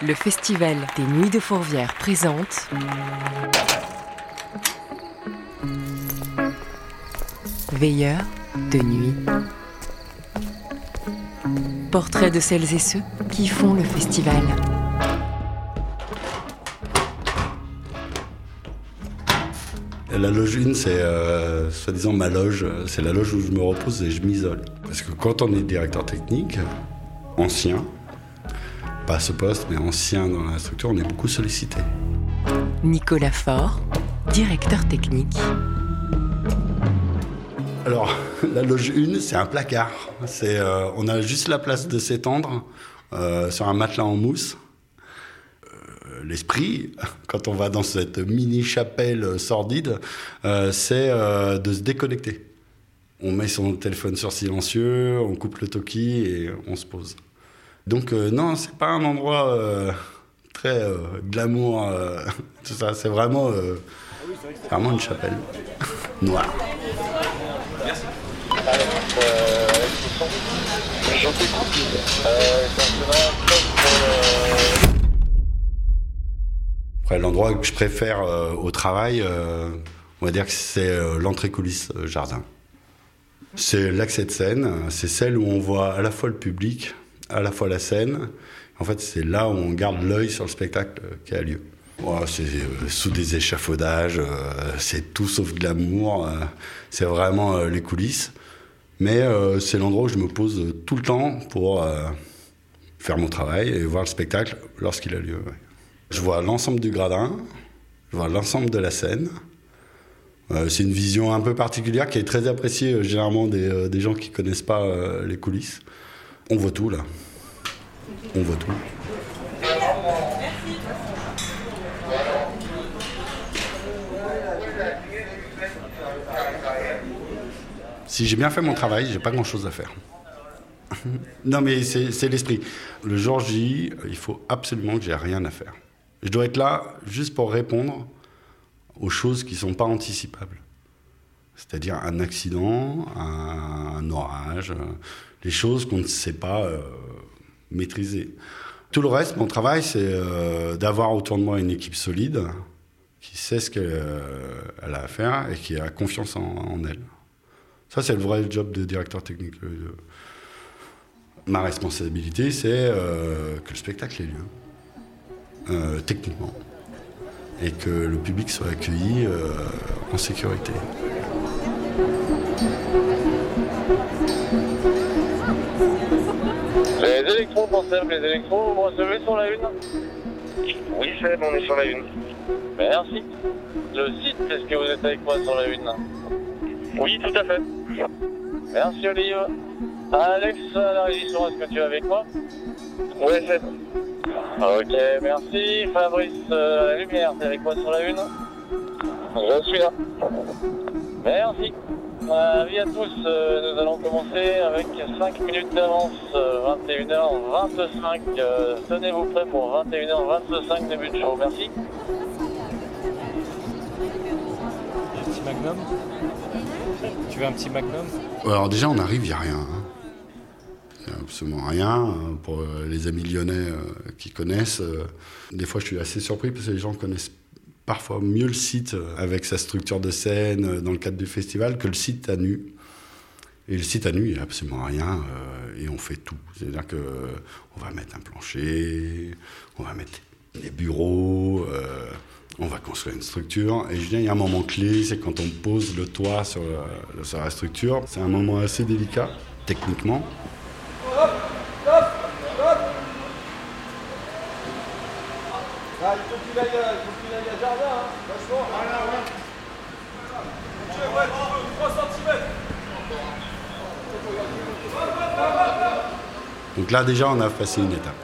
Le Festival des Nuits de Fourvière présente Veilleurs de nuit. Portrait de celles et ceux qui font le festival. La loge 1, c'est euh, soi-disant ma loge. C'est la loge où je me repose et je m'isole. Parce que quand on est directeur technique, ancien, pas à ce poste, mais ancien dans la structure, on est beaucoup sollicité. Nicolas Faure, directeur technique. Alors, la loge 1, c'est un placard. C'est, euh, on a juste la place de s'étendre euh, sur un matelas en mousse. Euh, L'esprit, quand on va dans cette mini chapelle sordide, c'est de se déconnecter. On met son téléphone sur silencieux, on coupe le toki et on se pose. Donc euh, non, c'est pas un endroit euh, très euh, glamour, tout ça. C'est vraiment, vraiment une chapelle noire. Après, l'endroit que je préfère au travail, on va dire que c'est l'entrée coulisse jardin. C'est l'accès de scène, c'est celle où on voit à la fois le public, à la fois la scène. En fait, c'est là où on garde l'œil sur le spectacle qui a lieu. C'est euh, sous des échafaudages, euh, c'est tout sauf glamour, euh, c'est vraiment euh, les coulisses. Mais c'est l'endroit où je me pose tout le temps pour faire mon travail et voir le spectacle lorsqu'il a lieu. Je vois l'ensemble du gradin, je vois l'ensemble de la scène. C'est une vision un peu particulière qui est très appréciée généralement des, des gens qui connaissent pas les coulisses. On voit tout là. On voit tout. Si j'ai bien fait mon travail, j'ai pas grand chose à faire. non mais c'est l'esprit. Le jour J, il faut absolument que j'ai rien à faire. Je dois être là juste pour répondre aux choses qui sont pas anticipables. C'est-à-dire un accident, un, orage, les choses qu'on ne sait pas euh, maîtriser. Tout le reste, mon travail, c'est euh, d'avoir autour de moi une équipe solide qui sait ce qu'elle euh, a à faire et qui a confiance en, elle. Ça, c'est le vrai job de directeur technique. Ma responsabilité, c'est que le spectacle ait lieu, techniquement, et que le public soit accueilli en sécurité. Les électrons, conserve les électrons, vous recevez sur la une Oui, Seb, on est sur la une. Merci. Le site, est-ce que vous êtes avec moi sur la une Oui, tout à fait. Merci, Olive. Alex, à la régisson, est-ce que tu es avec moi Oui, Seb. Ok, merci. Fabrice, euh, la lumière, t'es avec moi sur la une Je suis là. Merci. Euh, avis à tous, euh, nous allons commencer avec 5 minutes d'avance, euh, 21h25. Euh, Tenez-vous prêts pour 21h25 début de show. Merci. Un petit magnum Tu veux un petit magnum? Alors déjà, on arrive, il n'y a rien. hein. Il n'y a absolument rien. euh, Pour euh, les amis lyonnais euh, qui connaissent, euh, des fois je suis assez surpris parce que les gens connaissent parfois mieux le site euh, avec sa structure de scène euh, dans le cadre du festival que le site à nu. Et le site à nu, il n'y a absolument rien euh, et on fait tout. C'est-à-dire que euh, on va mettre un plancher, on va mettre des bureaux, on va construire une structure. Et je dis, il y a un moment clé, c'est quand on pose le toit sur la structure. C'est un moment assez délicat, techniquement. Ah, il faut qu'il aille, il faut qu'il aille à jardin, hein, vachement. Voilà, ouais. Ok, ouais, 3 cm. Donc là, déjà, on a passé une étape.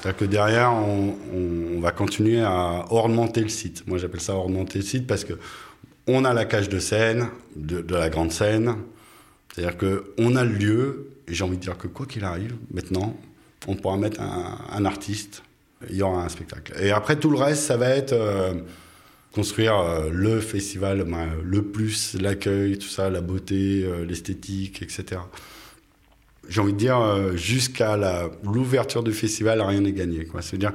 C'est-à-dire que derrière, on, on- on va continuer à ornementer le site. Moi, j'appelle ça ornementer le site parce que on a la cage de scène, de, de la grande scène. C'est-à-dire qu'on a le lieu, et j'ai envie de dire que quoi qu'il arrive, maintenant, on pourra mettre un, un artiste, il y aura un spectacle. Et après, tout le reste, ça va être euh, construire euh, le festival, ben, le plus, l'accueil, tout ça, la beauté, euh, l'esthétique, etc j'ai envie de dire, jusqu'à l'ouverture du festival, rien n'est gagné. C'est-à-dire,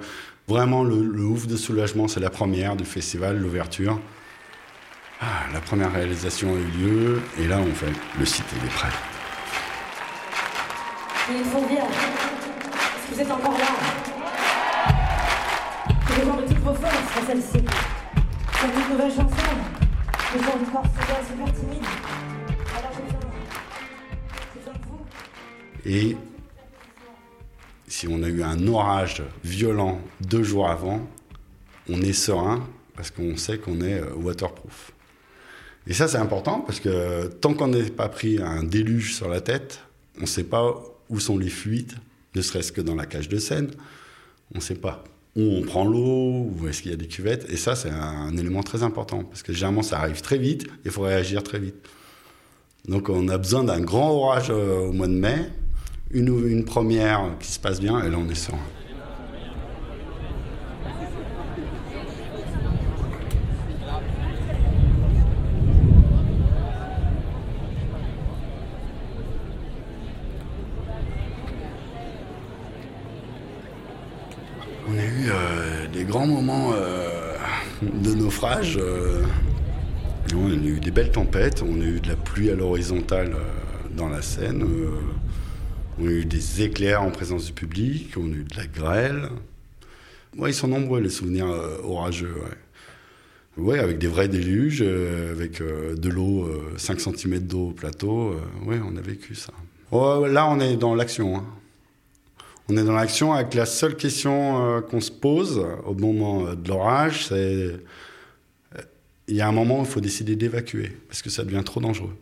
Vraiment, le, ouf de soulagement, c'est la première du festival, l'ouverture. Ah, la première réalisation a eu lieu, et là, on fait le site, il est prêt. Il. Est-ce que vous êtes encore là? Celle-ci. C'est une nouvelle chanson. Gens du corps sont super timides. Alors j'ai besoin, j'ai de vous. Et si on a eu un orage violent deux jours avant, on est serein parce qu'on sait qu'on est euh, waterproof. Et ça, c'est important parce que tant qu'on n'est pas pris un déluge sur la tête, on ne sait pas où sont les fuites, ne serait-ce que dans la cage de scène. On ne sait pas où on prend l'eau, où est-ce qu'il y a des cuvettes. Et ça, c'est un élément très important parce que généralement, ça arrive très vite et il faut réagir très vite. Donc, on a besoin d'un grand orage euh, au mois de mai, une, première qui se passe bien, et là, on est serein. On a eu euh, des grands moments euh, euh. on a eu des belles tempêtes, on a eu de la pluie à l'horizontale euh, dans la Seine, euh, on a eu des éclairs en présence du public, on a eu de la grêle. Ouais, ils sont nombreux les souvenirs orageux. Ouais. Ouais, avec des vrais déluges, avec de l'eau, euh, 5 cm d'eau au plateau. ouais, on a vécu ça. Là, on est dans l'action. hein. On est dans l'action avec la seule question qu'on se pose au moment de l'orage, c'est il y a un moment où il faut décider d'évacuer parce que ça devient trop dangereux.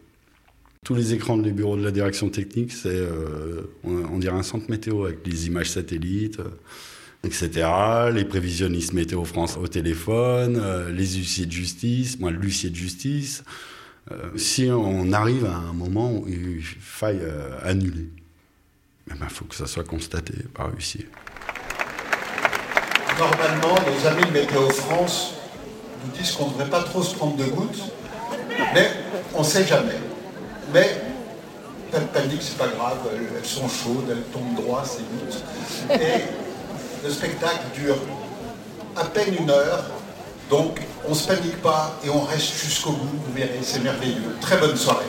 Tous les écrans des bureaux de la direction technique, c'est euh, on, dirait un centre météo avec des images satellites, euh, etc. Les prévisionnistes météo France au téléphone, euh, les huissiers de justice, moi l'huissier de justice. Si on arrive à un moment où il faille annuler, il faut que ça soit constaté par l'huissier. Normalement, nos amis de Météo France nous disent qu'on ne devrait pas trop se prendre de gouttes, mais on ne sait jamais. Mais pas de panique, c'est pas grave, elles, sont chaudes, elles tombent droit, ces gouttes. Et le spectacle dure à peine une heure, donc on ne se panique pas et on reste jusqu'au bout, vous verrez, c'est merveilleux. Très bonne soirée.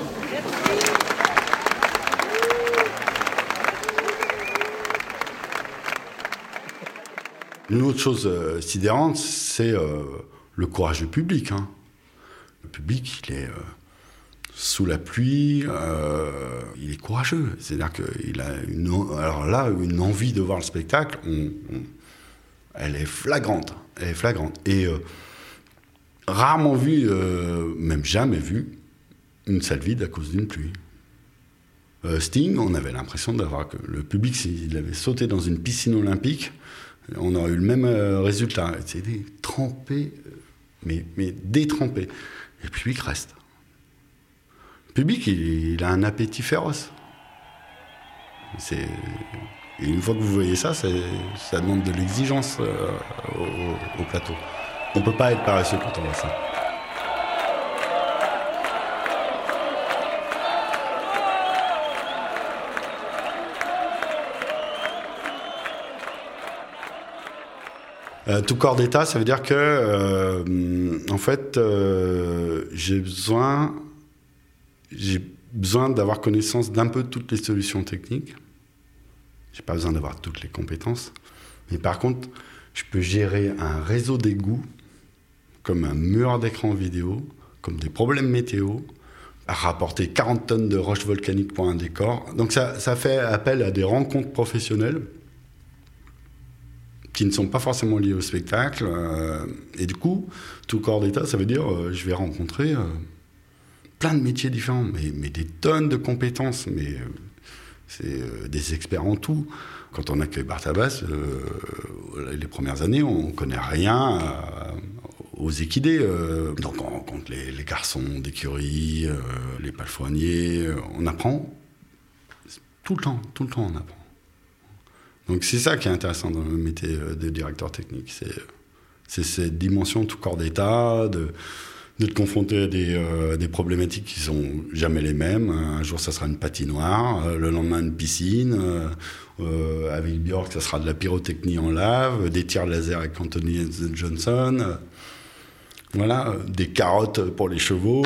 Une autre chose euh, sidérante, c'est euh, le courage du public. hein. Le public, il est euh, sous la pluie, euh, il est courageux. C'est-à-dire qu'il a une, alors là, une envie de voir le spectacle, elle est flagrante. Elle est flagrante. Et euh, rarement vu, même jamais vu, une salle vide à cause d'une pluie. Sting, on avait l'impression d'avoir que le public, s'il avait sauté dans une piscine olympique, on aurait eu le même résultat. C'était trempé, mais, mais détrempé. Et le public reste. Le public, il, a un appétit féroce. C'est- Et une fois que vous voyez ça, ça demande de l'exigence euh, au, au plateau. On ne peut pas être paresseux quand on voit ça. Euh, tout corps d'état, ça veut dire que, euh, en fait, euh, j'ai besoin, j'ai besoin d'avoir connaissance d'un peu toutes les solutions techniques. J'ai pas besoin d'avoir toutes les compétences, mais par contre, je peux gérer un réseau d'égouts, comme un mur d'écran vidéo, comme des problèmes météo, rapporter 40 tonnes de roches volcaniques pour un décor. Donc ça, ça fait appel à des rencontres professionnelles qui ne sont pas forcément liés au spectacle. euh, et du coup, tout corps d'état, ça veut dire euh, je vais rencontrer euh, plein de métiers différents, mais, des tonnes de compétences, mais c'est des experts en tout. Quand on accueille Bartabas, les premières années, on connaît rien aux équidés. donc on rencontre les, les garçons d'écurie, les palefreniers, on apprend tout le temps, tout le temps on apprend. Donc c'est ça qui est intéressant dans le métier euh, de directeur technique, c'est c'est cette dimension tout corps d'état, de, de te à des, euh, des, problématiques qui sont jamais les mêmes. Un jour, ça sera une patinoire, euh, le lendemain, une piscine. Euh, avec Björk, ça sera de la pyrotechnie en lave, des tirs laser avec Anthony Johnson. voilà, des carottes pour les chevaux.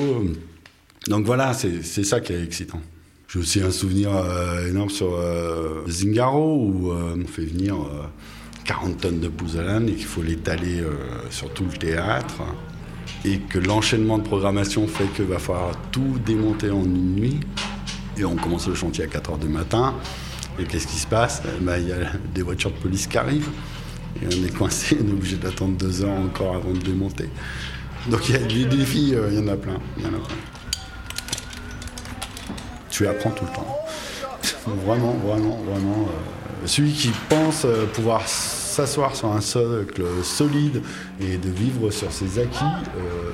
Donc voilà, c'est ça qui est excitant. J'ai aussi un souvenir énorme sur Zingaro, où on fait venir 40 tonnes de pouzzolane et qu'il faut l'étaler sur tout le théâtre et que l'enchaînement de programmation fait qu'il va falloir tout démonter en une nuit. Et on commence le chantier à 4 h du matin. Et qu'est-ce qui se passe? Eh ben, Il y a des voitures de police qui arrivent. Et on est coincé, on est obligé d'attendre deux heures encore avant de démonter. Donc il y a des défis, euh. Il y en a plein. Tu apprends tout le temps. Vraiment, vraiment, vraiment. Euh, celui qui pense euh, pouvoir s'asseoir sur un socle solide et de vivre sur ses acquis, euh,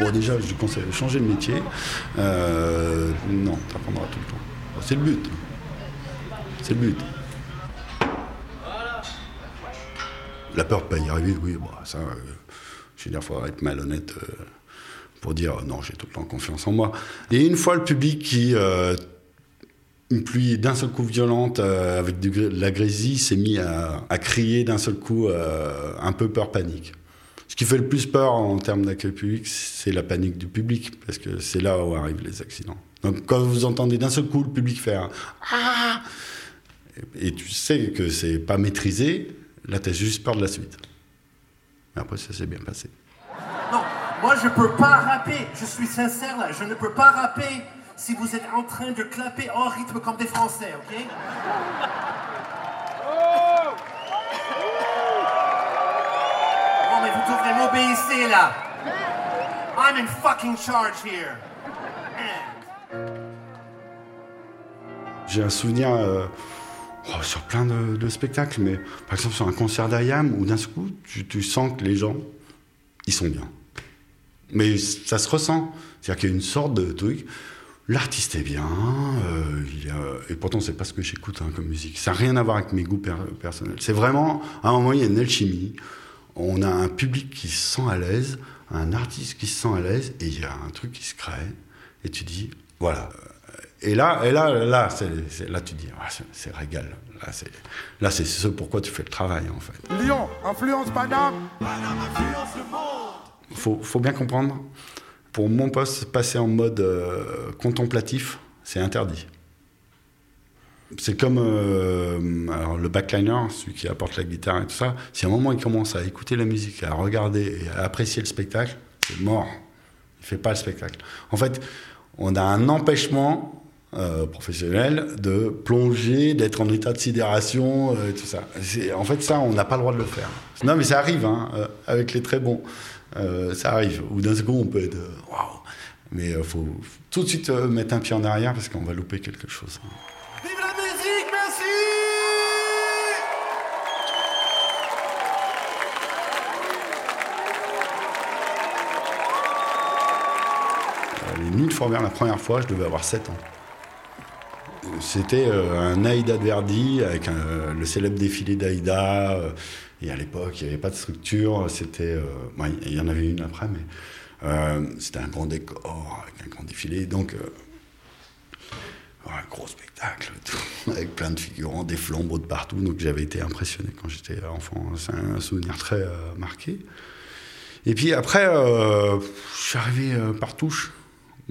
bon déjà je conseille de changer de métier, euh, non, tu apprendras tout le temps. C'est le but. C'est le but. La peur de pas y arriver, oui, bah, ça, je veux dire, il faut être malhonnête pour dire non, j'ai tout le temps confiance en moi. Et une fois le public qui une pluie d'un seul coup violente euh, avec de la grésie s'est mis à, crier d'un seul coup euh, un peu peur panique. Ce qui fait le plus peur en termes d'accueil public, c'est la panique du public parce que c'est là où arrivent les accidents. Donc quand vous entendez d'un seul coup le public faire ah et, tu sais que c'est pas maîtrisé, là tu as juste peur de la suite. Mais après ça s'est bien passé. Moi je peux pas rapper, je suis sincère là, je ne peux pas rapper si vous êtes en train de clapper en rythme comme des Français, ok? Non, mais vous devrez m'obéir là. I'm in fucking charge here. J'ai un souvenir euh, oh, sur plein de, spectacles, mais par exemple sur un concert d'Ayam où d'un coup tu, tu, sens que les gens, ils sont bien. Mais ça se ressent. C'est-à-dire qu'il y a une sorte de truc. L'artiste est bien, euh, et pourtant c'est pas ce que j'écoute hein, comme musique. Ça n'a rien à voir avec mes goûts personnels. C'est vraiment, à un moment, il y a une alchimie. On a un public qui se sent à l'aise, un artiste qui se sent à l'aise, et il y a un truc qui se crée, et tu dis, voilà. Et là, et là, là, là tu dis, ah, c'est, régal. Là, c'est, ce pourquoi tu fais le travail, en fait. Lyon, influence Paname. influence le monde. Faut, faut bien comprendre pour mon poste, passer en mode euh, contemplatif, c'est interdit. C'est comme euh, le backliner, celui qui apporte la guitare et tout ça. Si à un moment il commence à écouter la musique, à regarder et à apprécier le spectacle, c'est mort. Il fait pas le spectacle. En fait, on a un empêchement euh, professionnel de plonger, d'être en état de sidération, et tout ça. En fait, ça, on n'a pas le droit de le faire. Non, mais ça arrive, hein, avec les très bons. Euh, ça arrive. Ou d'un second, on peut être euh, waouh. Mais il euh, faut tout de suite mettre un pied en arrière parce qu'on va louper quelque chose. Vive la musique, merci Les Nuits de Forbert, la première fois, je devais avoir 7 ans. C'était un Aïda de Verdi avec le célèbre défilé d'Aïda. Et à l'époque, il n'y avait pas de structure. C'était, euh, il y en avait une après, mais euh, c'était un grand décor avec un grand défilé. Donc, euh, un gros spectacle, avec plein de figurants, des flambeaux de partout. Donc, j'avais été impressionné quand j'étais enfant. C'est un souvenir très marqué. Et puis après, je suis arrivé par touche,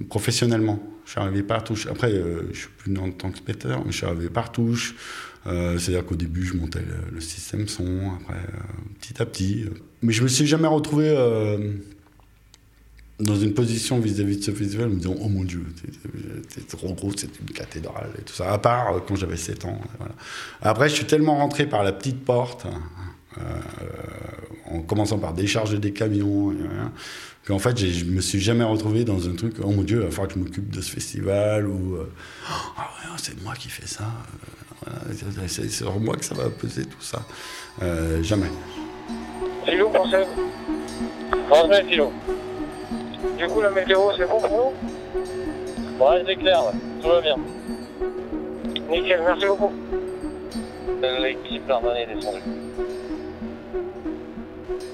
professionnellement. Je suis arrivé par touche. Après, je suis plus en tant que spectateur, mais je suis arrivé par touche. Euh, c'est-à-dire qu'au début, je montais le, système son, après, euh, petit à petit. Mais je me suis jamais retrouvé euh, dans une position vis-à-vis de ce festival, me disant Oh mon Dieu, c'est trop gros, c'est une cathédrale et tout ça, à part quand j'avais 7 ans. Après, je suis tellement rentré par la petite porte, en commençant par décharger des camions, qu'en fait, je me suis jamais retrouvé dans un truc Oh mon Dieu, il va falloir que je m'occupe de ce festival, ou oh, c'est moi qui fais ça. C'est sur moi que ça va peser tout ça. Euh, jamais. Philo, pensez Transmets, Philo. Du coup, la météo, c'est bon pour nous Ouais, c'est clair, tout va bien. Nickel, merci beaucoup. L'équipe Lardonnais est descendue.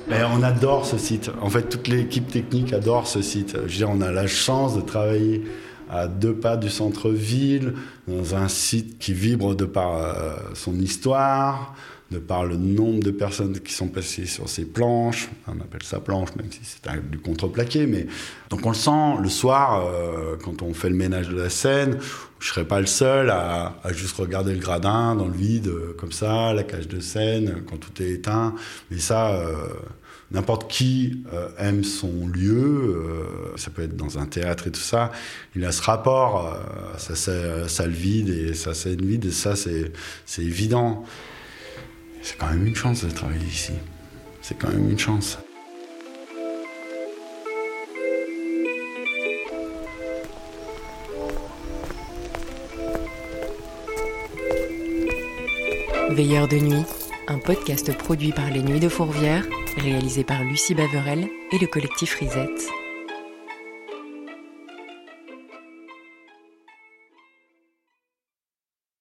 Mais on adore ce site. En fait, toute l'équipe technique adore ce site. Je veux dire, on a la chance de travailler à deux pas du centre-ville, dans un site qui vibre de par euh, son histoire, de par le nombre de personnes qui sont passées sur ces planches. On appelle ça planche, même si c'est du contreplaqué. Mais donc on le sent le soir euh, quand on fait le ménage de la scène. Je serais pas le seul à, juste regarder le gradin dans le vide euh, comme ça, la cage de scène quand tout est éteint. Mais ça. N'importe qui euh, aime son lieu, euh, ça peut être dans un théâtre et tout ça, il a ce rapport euh, sa salle vide et sa scène vide, et ça c'est évident. C'est quand même une chance de travailler ici. C'est quand même une chance. Veilleur de nuit, un podcast produit par les Nuits de Fourvière, réalisé par Lucie Baverel et le collectif Risette.